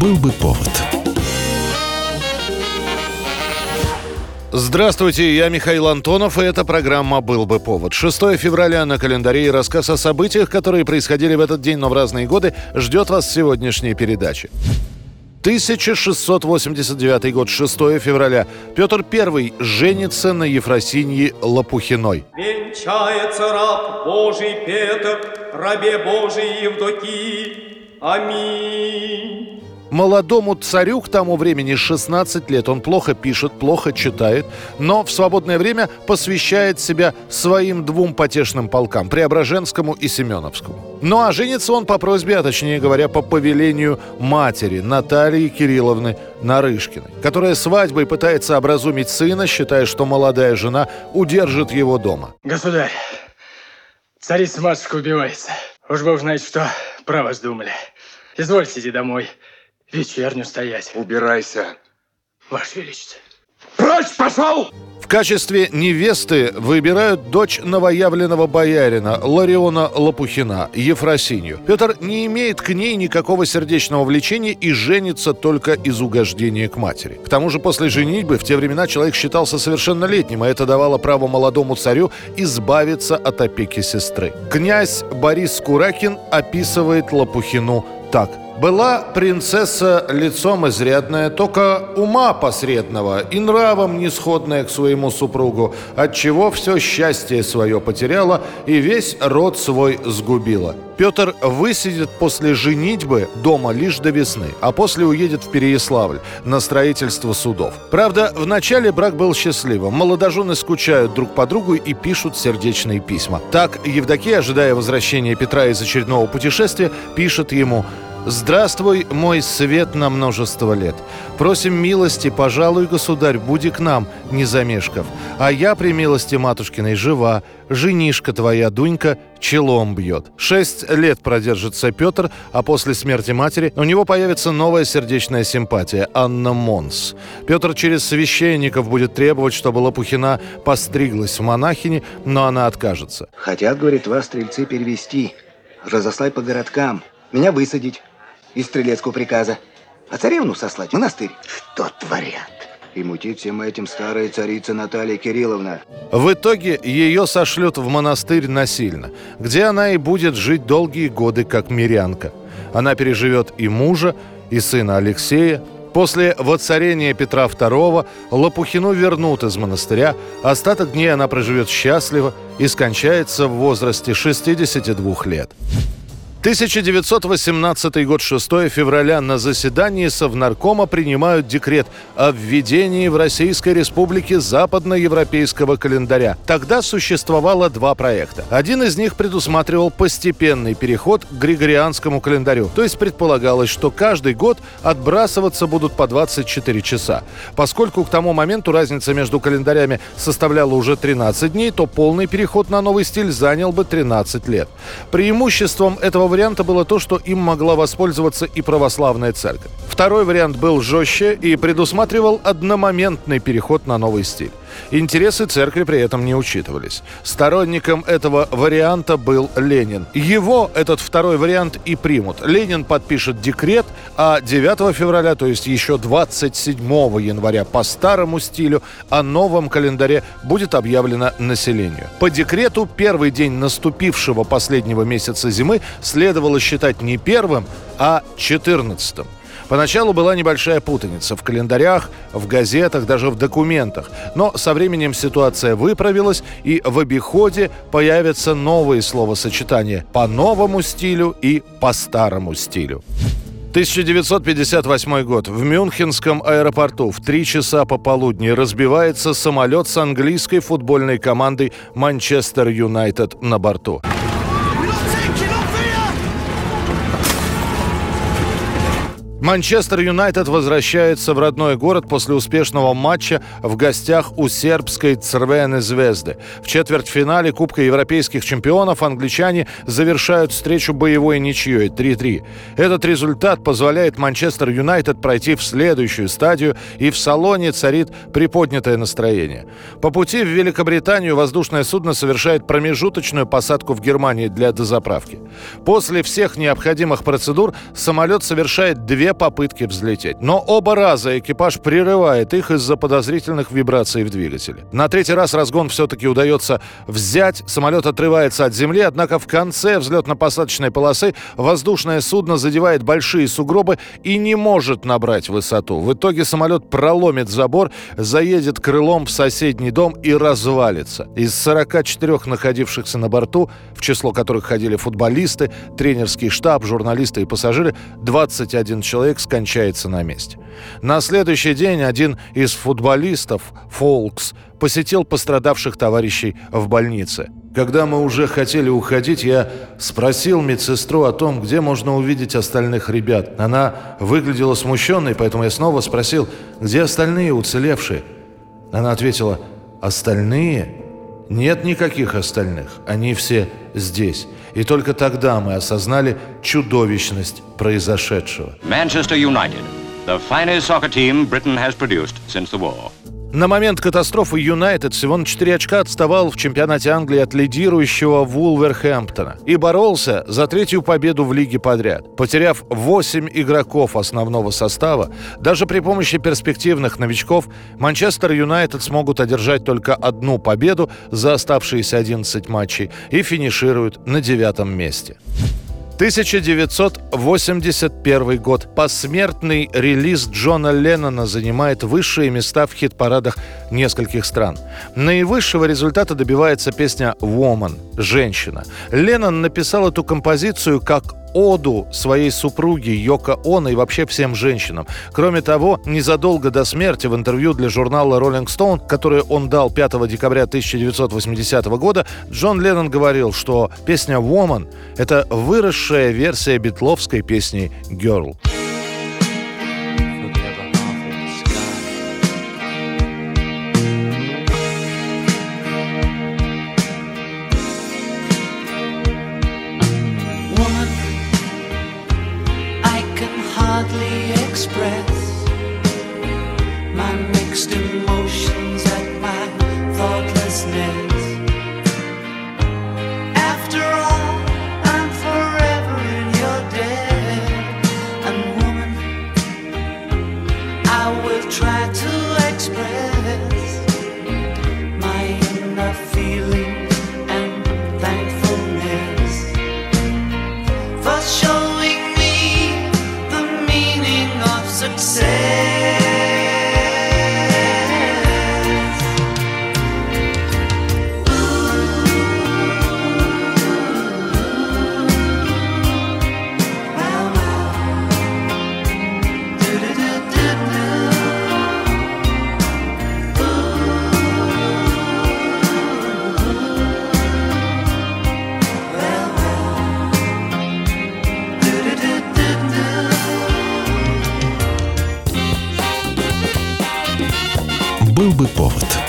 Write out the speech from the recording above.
Был бы повод. Здравствуйте, я Михаил Антонов, и эта программа «Был бы повод». 6 февраля на календаре и рассказ о событиях, которые происходили в этот день, но в разные годы, ждет вас в сегодняшней передаче. 1689 год, 6 февраля. Петр I женится на Ефросинье Лопухиной. Венчается раб Божий Петр, рабе Божий Евдокии. Аминь. Молодому царю к тому времени 16 лет. Он плохо пишет, плохо читает, но в свободное время посвящает себя своим двум потешным полкам – Преображенскому и Семеновскому. Ну а женится он по просьбе, а точнее говоря, по повелению матери Натальи Кирилловны Нарышкиной, которая свадьбой пытается образумить сына, считая, что молодая жена удержит его дома. Государь, царица матушка убивается. Уж бог знает, что про вас думали. Извольте иди домой вечерню стоять. Убирайся. Ваше Величество. Прочь пошел! В качестве невесты выбирают дочь новоявленного боярина Лариона Лопухина, Ефросинью. Петр не имеет к ней никакого сердечного влечения и женится только из угождения к матери. К тому же после женитьбы в те времена человек считался совершеннолетним, и это давало право молодому царю избавиться от опеки сестры. Князь Борис Куракин описывает Лопухину так – была принцесса лицом изрядная, только ума посредного и нравом нисходная к своему супругу, отчего все счастье свое потеряла и весь род свой сгубила. Петр высидит после женитьбы дома лишь до весны, а после уедет в Переяславль на строительство судов. Правда, в начале брак был счастливым. Молодожены скучают друг по другу и пишут сердечные письма. Так Евдокия, ожидая возвращения Петра из очередного путешествия, пишет ему Здравствуй, мой свет на множество лет. Просим милости, пожалуй, государь, буди к нам, не замешкав. А я при милости матушкиной жива, женишка твоя, Дунька, челом бьет. Шесть лет продержится Петр, а после смерти матери у него появится новая сердечная симпатия – Анна Монс. Петр через священников будет требовать, чтобы Лопухина постриглась в монахини, но она откажется. Хотят, говорит, вас, стрельцы, перевести, разослать по городкам, меня высадить из стрелецкого приказа, а царевну сослать в монастырь. Что творят? И мутит всем этим старая царица Наталья Кирилловна. В итоге ее сошлют в монастырь насильно, где она и будет жить долгие годы как мирянка. Она переживет и мужа, и сына Алексея. После воцарения Петра II Лопухину вернут из монастыря. Остаток дней она проживет счастливо и скончается в возрасте 62 лет. 1918 год, 6 февраля, на заседании Совнаркома принимают декрет о введении в Российской Республике западноевропейского календаря. Тогда существовало два проекта. Один из них предусматривал постепенный переход к григорианскому календарю. То есть предполагалось, что каждый год отбрасываться будут по 24 часа. Поскольку к тому моменту разница между календарями составляла уже 13 дней, то полный переход на новый стиль занял бы 13 лет. Преимуществом этого варианта было то, что им могла воспользоваться и православная церковь. Второй вариант был жестче и предусматривал одномоментный переход на новый стиль. Интересы церкви при этом не учитывались. Сторонником этого варианта был Ленин. Его этот второй вариант и примут. Ленин подпишет декрет, а 9 февраля, то есть еще 27 января по старому стилю, о новом календаре будет объявлено населению. По декрету первый день наступившего последнего месяца зимы следовало считать не первым, а четырнадцатым. Поначалу была небольшая путаница в календарях, в газетах, даже в документах. Но со временем ситуация выправилась, и в обиходе появятся новые словосочетания по новому стилю и по старому стилю. 1958 год. В Мюнхенском аэропорту в 3 часа пополудни разбивается самолет с английской футбольной командой «Манчестер Юнайтед» на борту. Манчестер Юнайтед возвращается в родной город после успешного матча в гостях у сербской Црвены Звезды. В четвертьфинале Кубка Европейских чемпионов англичане завершают встречу боевой ничьей 3-3. Этот результат позволяет Манчестер Юнайтед пройти в следующую стадию, и в салоне царит приподнятое настроение. По пути в Великобританию воздушное судно совершает промежуточную посадку в Германии для дозаправки. После всех необходимых процедур самолет совершает две попытки взлететь. Но оба раза экипаж прерывает их из-за подозрительных вибраций в двигателе. На третий раз разгон все-таки удается взять, самолет отрывается от земли, однако в конце взлетно-посадочной полосы воздушное судно задевает большие сугробы и не может набрать высоту. В итоге самолет проломит забор, заедет крылом в соседний дом и развалится. Из 44 находившихся на борту, в число которых ходили футболисты, тренерский штаб, журналисты и пассажиры, 21 человек скончается на месте. На следующий день один из футболистов, Фолкс, посетил пострадавших товарищей в больнице. Когда мы уже хотели уходить, я спросил медсестру о том, где можно увидеть остальных ребят. Она выглядела смущенной, поэтому я снова спросил, где остальные уцелевшие. Она ответила, остальные? Нет никаких остальных, они все здесь. И только тогда мы осознали чудовищность произошедшего. Manchester United, the finest soccer team Britain has produced since the war. На момент катастрофы Юнайтед всего на 4 очка отставал в чемпионате Англии от лидирующего Вулверхэмптона и боролся за третью победу в лиге подряд. Потеряв 8 игроков основного состава, даже при помощи перспективных новичков Манчестер Юнайтед смогут одержать только одну победу за оставшиеся 11 матчей и финишируют на девятом месте. 1981 год. Посмертный релиз Джона Леннона занимает высшие места в хит-парадах нескольких стран. Наивысшего результата добивается песня «Woman» – «Женщина». Леннон написал эту композицию как оду своей супруге Йоко Оно и вообще всем женщинам. Кроме того, незадолго до смерти в интервью для журнала Rolling Stone, которое он дал 5 декабря 1980 года, Джон Леннон говорил, что песня «Woman» — это выросшая версия битловской песни «Girl». Был бы повод.